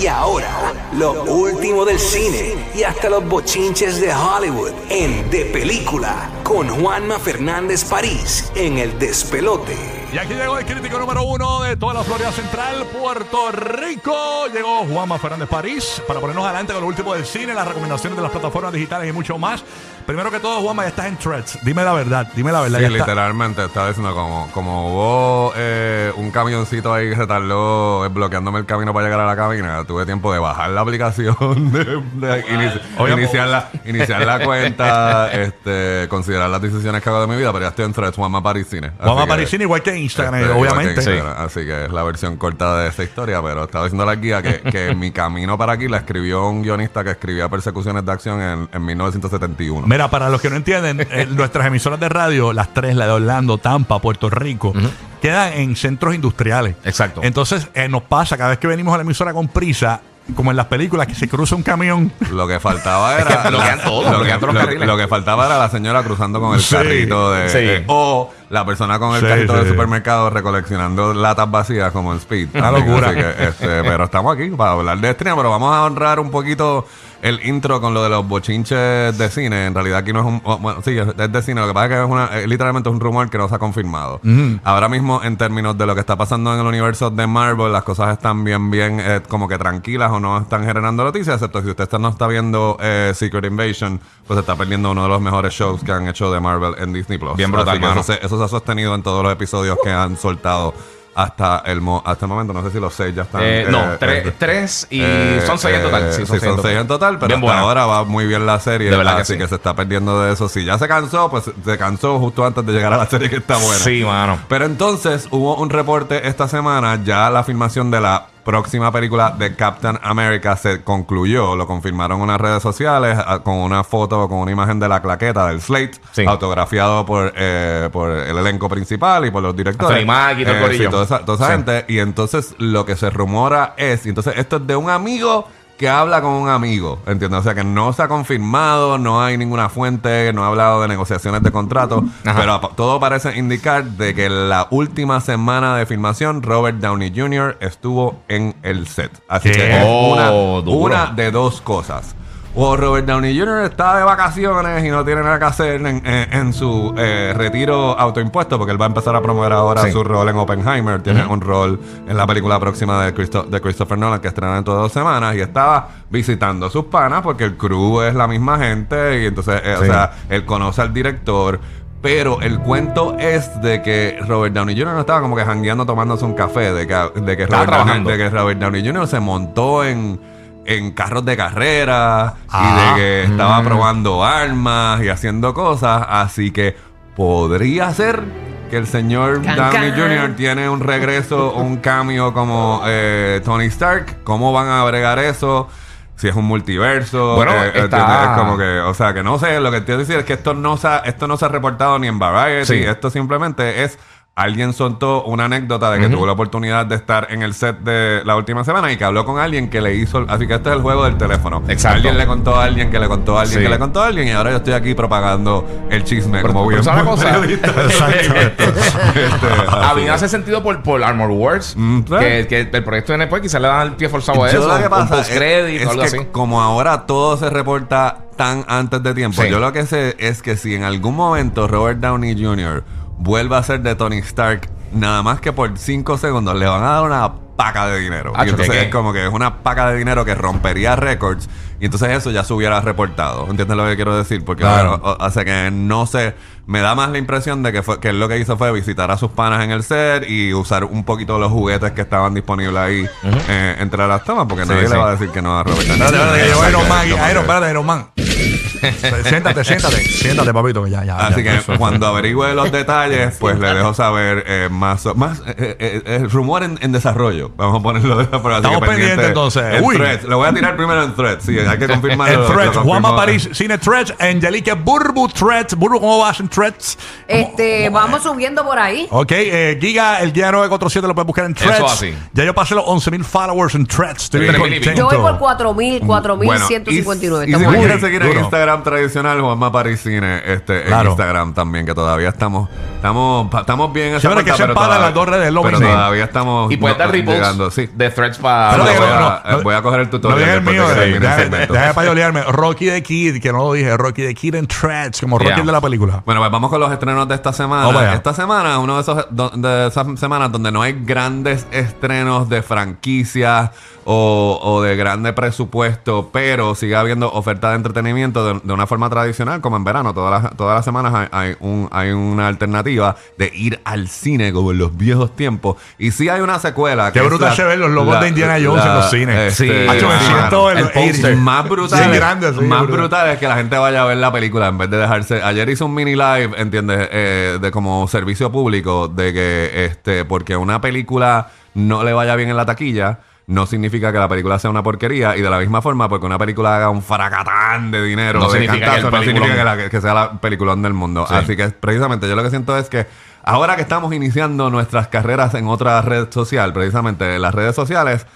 Y ahora, lo último del cine y hasta los bochinches de Hollywood en De Película con Juanma Fernández París en El Despelote. Y aquí llegó el crítico número uno de toda la Florida Central, Puerto Rico. Llegó Juanma Fernández París para ponernos adelante con lo último del cine, las recomendaciones de las plataformas digitales y mucho más. Primero que todo, Juanma, ya estás en Threads. Dime la verdad, dime la verdad. Sí, ya está- literalmente estaba diciendo como, como hubo eh, un camioncito ahí que se tardó eh, bloqueándome el camino para llegar a la cabina, tuve tiempo de bajar la aplicación, de, de inici- Oye, iniciar, la, iniciar la cuenta, este, considerar las decisiones que hago de mi vida, pero ya estoy en Threads, Juanma Parisine. Así Juanma que- Parisini, igual que Instagram, este, igual que obviamente. Instagram, Así que es la versión corta de esa historia, pero estaba diciendo la guía que, que mi camino para aquí la escribió un guionista que escribía persecuciones de acción en, en 1971. Mira, para los que no entienden, eh, nuestras emisoras de radio, las tres, la de Orlando, Tampa, Puerto Rico, quedan en centros industriales. Exacto. Entonces, eh, nos pasa cada vez que venimos a la emisora con prisa, como en las películas, que se cruza un camión. Lo que faltaba era. que bloquean todo, lo, que, bloquean todos los lo- carriles. lo que faltaba era la señora cruzando con el Sí, carrito de. sí. eh, o la persona con el Sí, carrito sí. del supermercado recoleccionando latas vacías como en Speed. Una locura. así que, este, pero estamos aquí para hablar de estreno, pero vamos a honrar un poquito el intro con lo de los bochinches de cine. En realidad aquí no es un... oh, bueno, sí, es de cine. Lo que pasa es que es una, eh, literalmente es un rumor que no se ha confirmado. Ahora mismo, en términos de lo que está pasando en el universo de Marvel, las cosas están bien, bien eh, como que tranquilas o no están generando noticias, excepto si usted está- no está viendo eh, Secret Invasion, pues está perdiendo uno de los mejores shows que han hecho de Marvel en Disney Plus. Bien brutal, Así que mano. eso se, eso se ha sostenido en todos los episodios que han soltado hasta el, mo- hasta el momento. No sé si los seis ya están. Eh, no, eh, tres, eh, tres y son seis en total. Sí, son seis en total, pero Bien hasta buena. ahora va muy bien la serie. De verdad que así sí. que se está perdiendo de eso. Si ya se cansó, pues se cansó justo antes de llegar a la serie que está buena. Sí, mano. Pero entonces hubo un reporte esta semana, ya la filmación de la próxima película de Captain America se concluyó, lo confirmaron en las redes sociales ah, con una foto, con una imagen de la claqueta del Slate, Sí. autografiado por, eh, por el elenco principal y por los directores. Anthony Mackie y todo el Eh, corillo. toda esa, toda esa Sí. gente. Y entonces lo que se rumora es, y entonces esto es de un amigo que habla con un amigo, ¿entiendes? O sea que no se ha confirmado, no hay ninguna fuente, no ha hablado de negociaciones de contrato, Ajá. pero todo parece indicar de que la última semana de filmación Robert Downey Jr. estuvo en el set. Así ¿Qué? que es Oh, una de dos cosas. O Robert Downey Jr. está de vacaciones y no tiene nada que hacer en, en- en su eh, retiro autoimpuesto, porque él va a empezar a promover ahora Sí. su rol en Oppenheimer. Tiene un rol en la película próxima de, Christo- de Christopher Nolan que estrena dentro de dos semanas y estaba visitando a sus panas porque el crew es la misma gente y entonces, eh, o sea, él conoce al director. Pero el cuento es de que Robert Downey Jr. no estaba como que jangueando tomándose un café, de que, de que, Estaba Robert, Downey, de que Robert Downey Jr. se montó en, en carros de carrera Ah. y de que estaba Mm. probando armas y haciendo cosas. Así que podría ser que el señor Can, Downey can. Jr. tiene un regreso, un cambio como eh, Tony Stark. ¿Cómo van a bregar eso? Si es un multiverso, Bueno, eh, está- ¿entiendes? es como que, o sea, que no sé, lo que quiero decir es que esto no se ha, esto no se ha reportado ni en Variety, Sí. esto simplemente es alguien soltó una anécdota de que tuvo la oportunidad de estar en el set de la última semana y que habló con alguien que le hizo, así que este es el juego del teléfono. Exacto. Alguien le contó a alguien que le contó a alguien Sí. que le contó a alguien y ahora yo estoy aquí propagando el chisme Pero- como pero bien ¿sabes la cosa? Exacto. Este, A mí me hace sentido por, por Armor Wars. Mm, ¿sí? que, que el proyecto de después quizás le dan el pie forzado a Yo eso. lo que un pasa es, post-credit es algo que así. como ahora todo se reporta tan antes de tiempo, Sí. yo lo que sé es que si en algún momento Robert Downey Jr. vuelve a ser de Tony Stark, nada más que por 5 segundos le van a dar una paca de dinero. Acho, y entonces es como que es una paca de dinero que rompería récords y entonces eso ya se hubiera reportado. ¿Entiendes lo que quiero decir? Porque Claro. bueno, sea que no sé, me da más la impresión de que fue que él lo que hizo fue visitar a sus panas en el set y usar un poquito los juguetes que estaban disponibles ahí eh, entre las tomas, porque nadie sí. le va a decir que no a Robert Iron Man. Iron Man. siéntate, siéntate. Siéntate, papito, que ya, ya. Así ya, que eso. cuando averigüe los detalles, pues le dejo saber eh, más, más eh, eh, eh, rumor en, en desarrollo. Vamos a ponerlo de Estamos pendiente pendientes, entonces. En Uy. Threads. Lo voy a tirar primero en Threads. Sí, hay que confirmar. En Threads, Juanma París, Cine Threads, Angelique Burbu Threads. Burbu, ¿cómo vas en Threads? Este, vamos subiendo por ahí. Ok, eh, Giga, el Giga 947 lo puedes buscar en Threads. Eso así. Ya yo pasé los 11.000 followers en Threads. Estoy bien contento. Yo voy por 4.000, Bueno, y, 4.159. y si quieren seguir en. Instagram tradicional, Juanma Paris Cine, este, en Claro. Instagram también, que todavía estamos, estamos, pa- estamos bien en esa Siempre que se pero empalan todavía- las dos redes, es lo pero mismo. todavía estamos Y puedes no- dar llegando, sí. de threads para. Pero voy, digo, a, no, no, voy a coger el No tutorial digas el después mío, de que eh, termine el deja- segmento. deja. Rocky the Kid, que no lo dije, Rocky the Kid en Threads, como Rocky Yeah. el de la película. Bueno, pues vamos con los estrenos de esta semana. Vamos allá. esta semana es uno de esos do- de esas semanas donde no hay grandes estrenos de franquicias o, o de grande presupuesto, pero sigue habiendo oferta de entretenimiento de, de una forma tradicional, como en verano. Todas las, todas las semanas hay, hay un, hay una alternativa de ir al cine como en los viejos tiempos. Y sí hay una secuela. Qué que brutal la- se ven los logos la- de Indiana Jones en los cines. este, Sí. Hacho, me mano, siento el, el póster. más brutal, Sí, grande, sí, más brutal. brutal es que la gente vaya a ver la película en vez de dejarse. Ayer hice un mini live, ¿entiendes? Eh, de como servicio público, de que este, porque una película no le vaya bien en la taquilla. No significa que la película sea una porquería y de la misma forma porque una película haga un fracatán de dinero No de significa que no significa que, peliculón. la- que sea la peliculón del mundo. Sí. Así que precisamente yo lo que siento es que ahora que estamos iniciando nuestras carreras en otra red social, precisamente las redes sociales,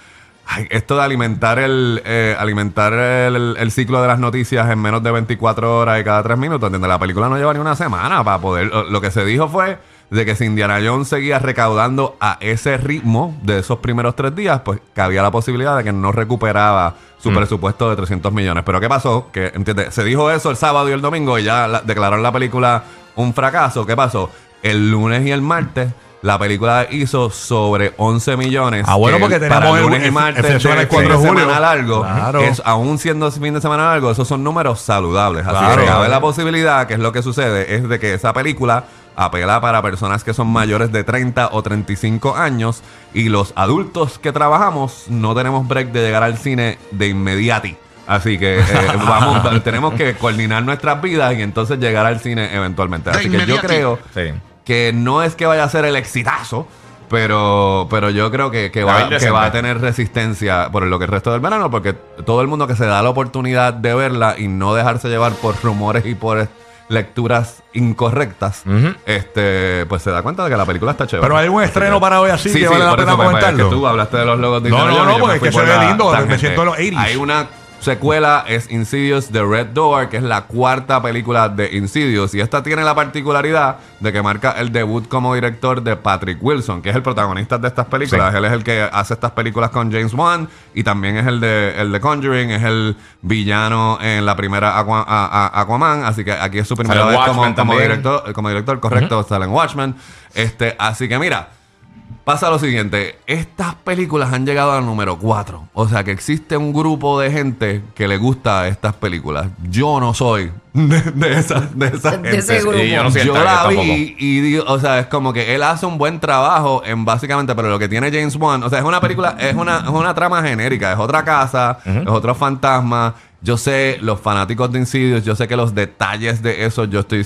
Ay, esto de alimentar el eh, alimentar el, el ciclo de las noticias en menos de 24 horas y cada 3 minutos, ¿entiendes? La película no lleva ni una semana para poder... Lo, lo que se dijo fue de que si Indiana Jones seguía recaudando a ese ritmo de esos primeros tres días, pues que había la posibilidad de que no recuperaba su presupuesto de 300 millones. Pero ¿qué pasó? Que, ¿entiendes? Se dijo eso el sábado y el domingo y ya la- declararon la película un fracaso. ¿Qué pasó? El lunes y el martes... La película hizo sobre 11 millones. Ah, bueno, que porque tenemos el- lunes y martes el de el 4 fin de de julio. semana largo, Claro. es, aún siendo fin de semana largo, esos son números saludables. Así Claro. que cabe la posibilidad, que es lo que sucede, es de que esa película apela para personas que son mayores de 30 o 35 años y los adultos que trabajamos no tenemos break de llegar al cine de inmediati. Así que eh, vamos, tenemos que coordinar nuestras vidas y entonces llegar al cine eventualmente. Así que yo creo Sí. que no es que vaya a ser el exitazo, pero, pero yo creo que, que, Va que va a tener resistencia por lo que el resto del verano, porque todo el mundo que se da la oportunidad de verla y no dejarse llevar por rumores y por lecturas incorrectas, Ujú. este pues se da cuenta de que la película está chévere. Pero hay un estreno para hoy así que vale la pena eso, pues, comentarlo. que tú hablaste de los logos de No, no, no, yo porque es que se ve lindo, me siento en los 80s. Hay una secuela, es Insidious The Red Door, que es la cuarta película de Insidious. Y esta tiene la particularidad de que marca el debut como director de Patrick Wilson, que es el protagonista de estas películas. Sí. Él es el que hace estas películas con James Wan y también es el de, el de Conjuring, es el villano en la primera Aqua- a- a- Aquaman. Así que aquí es su primera vez como, director, como director, correcto, sale en Watchmen. Este, así que mira. Pasa lo siguiente, estas películas han llegado al número 4. O sea que existe un grupo de gente que le gusta estas películas. Yo no soy de, de esa, de esa De gente. ese grupo. Y yo no soy el Yo target la vi y digo, o sea, es como que él hace un buen trabajo en básicamente, pero lo que tiene James Wan, o sea, es una película, es una, es una trama genérica, es otra casa, es otro fantasma. Yo sé, los fanáticos de Insidious, yo sé que los detalles de eso yo estoy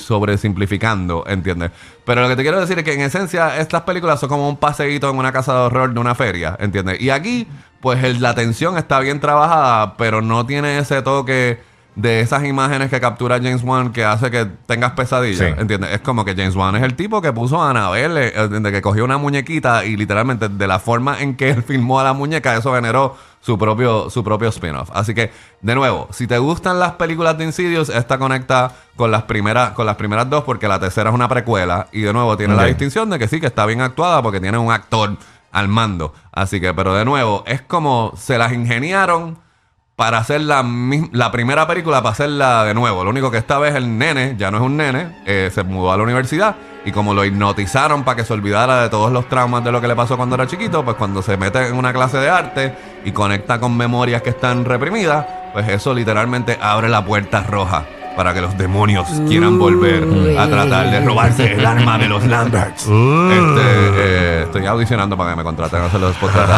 sobresimplificando, ¿entiendes? Pero lo que te quiero decir es que en esencia estas películas son como un paseíto en una casa de horror de una feria, ¿entiendes? Y aquí, pues el- la tensión está bien trabajada, pero no tiene ese toque de esas imágenes que captura James Wan que hace que tengas pesadillas, Sí. ¿entiendes? Es como que James Wan es el tipo que puso a Annabelle, eh, ¿entiendes? que cogió una muñequita y literalmente de la forma en que él filmó a la muñeca, eso generó su propio, su propio spin-off. Así que, de nuevo, si te gustan las películas de Insidious, esta conecta con las primeras, con las primeras dos, porque la tercera es una precuela, y de nuevo tiene la distinción de que sí, que está bien actuada porque tiene un actor al mando. Así que, pero de nuevo, es como se las ingeniaron para hacer la, la primera película, para hacerla de nuevo. Lo único que esta vez el nene, ya no es un nene, eh, se mudó a la universidad y como lo hipnotizaron para que se olvidara de todos los traumas de lo que le pasó cuando era chiquito, pues cuando se mete en una clase de arte y conecta con memorias que están reprimidas, pues eso literalmente abre la puerta roja para que los demonios quieran volver a tratar de robarse el alma de los Lamberts. Este, eh, estoy audicionando para que me contraten a hacer los podcasts.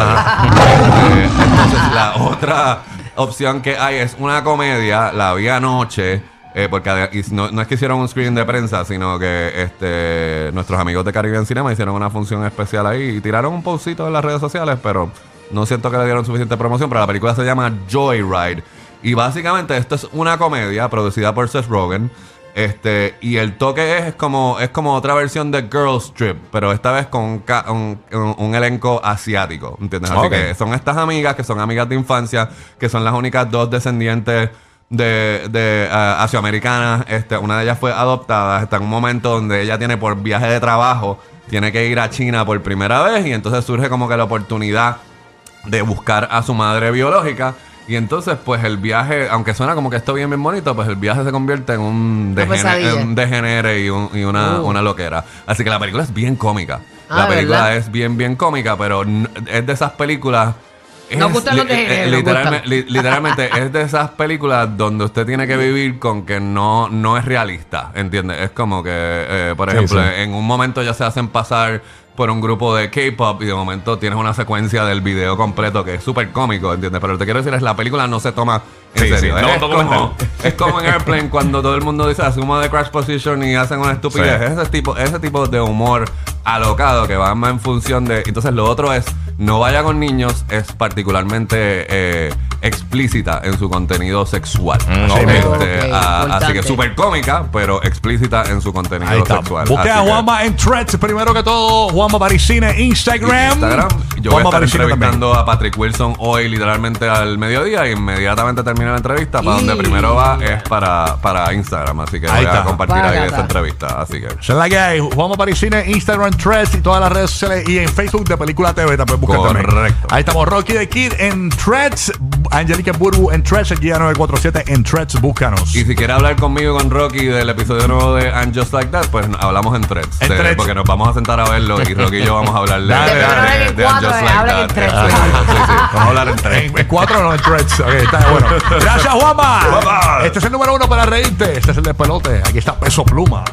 Eh, entonces, la otra opción que hay es una comedia, la vi anoche. eh, porque no, no es que hicieron un screen de prensa, sino que este nuestros amigos de Caribbean Cinema hicieron una función especial ahí y tiraron un postcito en las redes sociales, pero no siento que le dieron suficiente promoción. Pero la película se llama Joyride. Y básicamente esto es una comedia producida por Seth Rogen. Este, y el toque es como, es como otra versión de Girls Trip, pero esta vez con un, elenco asiático, ¿entiendes? Así que son estas amigas que son amigas de infancia, que son las únicas dos descendientes de, de ah, asioamericanas. Este, una de ellas fue adoptada. Está en un momento donde ella tiene por viaje de trabajo, tiene que ir a China por primera vez y entonces surge como que la oportunidad de buscar a su madre biológica. Y entonces, pues el viaje, aunque suena como que esto bien, bien bonito, pues el viaje se convierte en un, Una degene- pesadilla. en un degenere y, un- y una, Uh. una loquera. Así que la película es bien cómica. Ah, la película ¿verdad? es bien, bien cómica, pero es de esas películas. Nos gustan los degeneres, eh, li- literalmente es de esas películas donde usted tiene que vivir con que no, no es realista, ¿entiendes? Es como que, eh, por Sí, ejemplo, sí. en un momento ya se hacen pasar por un grupo de K-pop y de momento tienes una secuencia del video completo que es súper cómico, ¿entiendes? Pero lo que quiero decir es la película no se toma en Sí, serio. sí, no, es, como, es como en Airplane cuando todo el mundo dice asuma de crash position y hacen una estupidez. Sí. Ese tipo, ese tipo de humor alocado que va más en función de. Entonces lo otro es no vaya con niños, es particularmente eh, explícita en su contenido sexual. Mm. Este, ah, así que súper cómica, pero explícita en su contenido Ahí está. sexual. Busque Así a que- Juanma en Threads. Primero que todo, Juanma Parisine, Instagram. Instagram. Yo voy a estar también. entrevistando a Patrick Wilson hoy literalmente al mediodía y inmediatamente termina la entrevista. Para Y- donde primero va es para, para Instagram. Así que Ahí voy está. a compartir Para ahí acá. esa entrevista. Así que. Es la que hay. Juanma Parisine, Instagram, Threads y todas las redes sociales. Y en Facebook de Película TV también busca también. Correcto. Ahí estamos. Rocky the Kid en Threads. Angelica Burbu en Threads. El guía 947 en Threads. Búscanos. Y si quiere hablar conmigo con Rocky del episodio nuevo de And Just Like That, pues hablamos en threads. En De- threads. Porque nos vamos a sentar a verlo y Rocky y yo vamos a hablar de, Dale, de- de- de And Just Like That. en. Sí, sí, sí. Vamos a hablar en tres. En, en cuatro no en Threads. Ok, está bueno. Gracias, Juanma. Este es el número uno para reírte. Este es el despelote. Aquí está Peso Pluma.